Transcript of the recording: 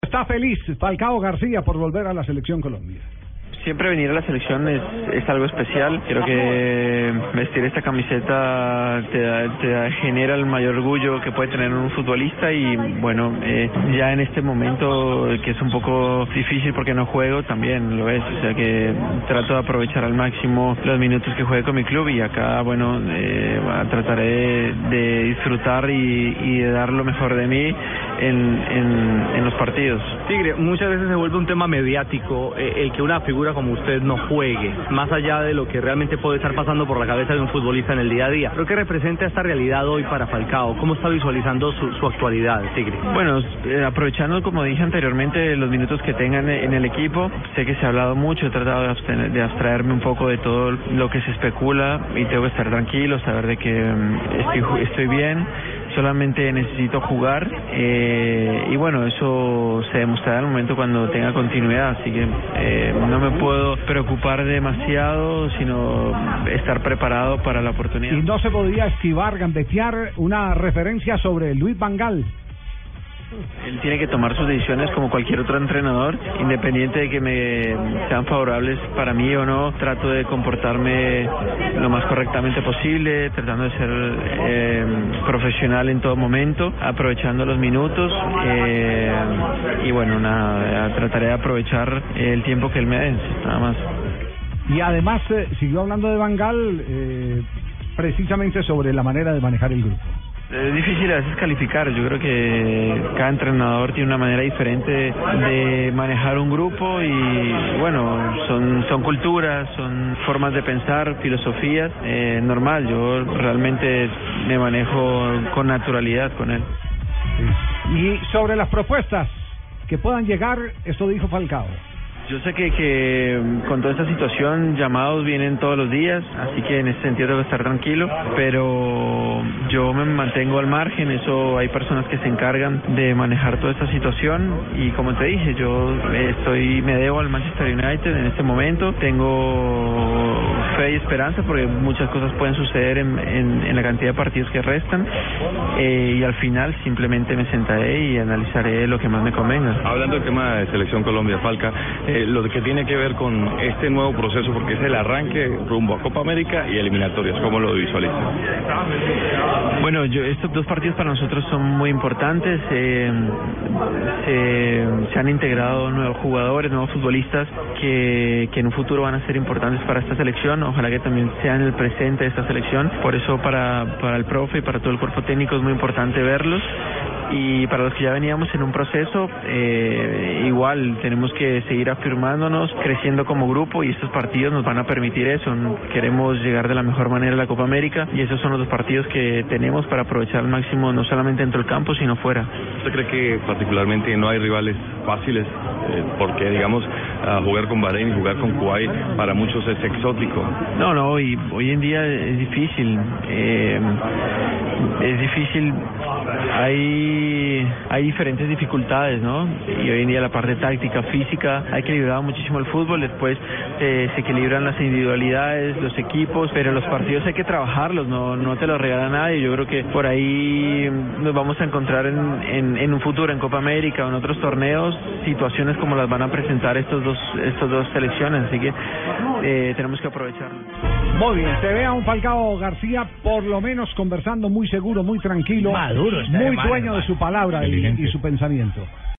Está feliz Falcao García por volver a la selección Colombia. Siempre venir a la selección es, es algo especial. Creo que vestir esta camiseta te, da- te da- genera el mayor orgullo que puede tener un futbolista y bueno, eh, ya en este momento que es un poco difícil porque no juego, también lo es. O sea que trato de aprovechar al máximo los minutos que juegue con mi club y acá, bueno, eh, trataré de, disfrutar y, y de dar lo mejor de mí en los partidos. Tigre, muchas veces se vuelve un tema mediático eh, el que una figura como usted no juegue, más allá de lo que realmente puede estar pasando por la cabeza de un futbolista en el día a día. Creo que representa esta realidad hoy para Falcao. ¿Cómo está visualizando su, actualidad, Tigre? Bueno, eh, aprovechando, como dije anteriormente, los minutos que tengan en el equipo, sé que se ha hablado mucho, he tratado de, abstener- de abstraerme un poco de todo lo que se especula y tengo que estar tranquilo, saber de que mm, estoy, estoy bien, solamente necesito jugar eh, y bueno, eso se demostrará en el momento cuando tenga continuidad, así que eh, no me puedo preocupar demasiado, sino estar preparado para la oportunidad. Y no se podía esquivar, gambetear una referencia sobre Luis Vangal. Él tiene que tomar sus decisiones como cualquier otro entrenador, independiente de que me sean favorables para mí o no. Trato de comportarme lo más correctamente posible, tratando de ser eh, profesional en todo momento, aprovechando los minutos eh, y bueno, nada, trataré de aprovechar el tiempo que él me dé, nada más. Y además eh, siguió hablando de Vangal eh, precisamente sobre la manera de manejar el grupo. Es difícil a veces calificar. Yo creo que cada entrenador tiene una manera diferente de manejar un grupo y bueno, son son culturas, son formas de pensar, filosofías. Eh, normal, yo realmente me manejo con naturalidad con él. Y sobre las propuestas que puedan llegar, esto dijo Falcao. Yo sé que, que mm, con toda esta situación llamados vienen todos los días, así que en ese sentido debo estar tranquilo, pero yo me mantengo al margen, eso hay personas que se encargan de manejar toda esta situación y como te dije, yo eh, estoy me debo al Manchester United en este momento, tengo fe y esperanza porque muchas cosas pueden suceder en, en, la cantidad de partidos que restan eh, y al final simplemente me sentaré y analizaré lo que más me convenga. Hablando del tema de Selección Colombia, Falca, eh, lo que tiene que ver con este nuevo proceso, porque es el arranque rumbo a Copa América y eliminatorias, ¿cómo lo visualiza? Bueno, yo, estos dos partidos para nosotros son muy importantes. eh, se, se han integrado nuevos jugadores, nuevos futbolistas que, que en un futuro van a ser importantes para esta selección. Ojalá que también sean el presente de esta selección. Por eso para, para el profe y para todo el cuerpo técnico es muy importante verlos. Y para los que ya veníamos en un proceso, eh, igual tenemos que seguir afirmándonos, creciendo como grupo y estos partidos nos van a permitir eso. Queremos llegar de la mejor manera a la Copa América y esos son los dos partidos que tenemos para aprovechar al máximo no solamente dentro del campo, sino fuera. ¿Usted cree que particularmente no hay rivales fáciles? Eh, porque, digamos, jugar con Bahrein y jugar con Kuwait para muchos es exótico. No, no, hoy, hoy en día es difícil. eh, es difícil. Hay, hay diferentes dificultades, ¿no? Y hoy en día la parte táctica, física, ha equilibrado muchísimo el fútbol. Después eh, se equilibran las individualidades, los equipos, pero los partidos hay que trabajarlos, no, no te los regala nadie. Yo creo que por ahí nos vamos a encontrar en, en, en un futuro, en Copa América o en otros torneos, situaciones como las van a presentar estos dos, estos dos selecciones. Así que eh, tenemos que aprovecharlo. Muy bien, se ve a un Falcao García por lo menos conversando muy seguro, muy tranquilo, Maduro está muy dueño de su palabra y, y su pensamiento.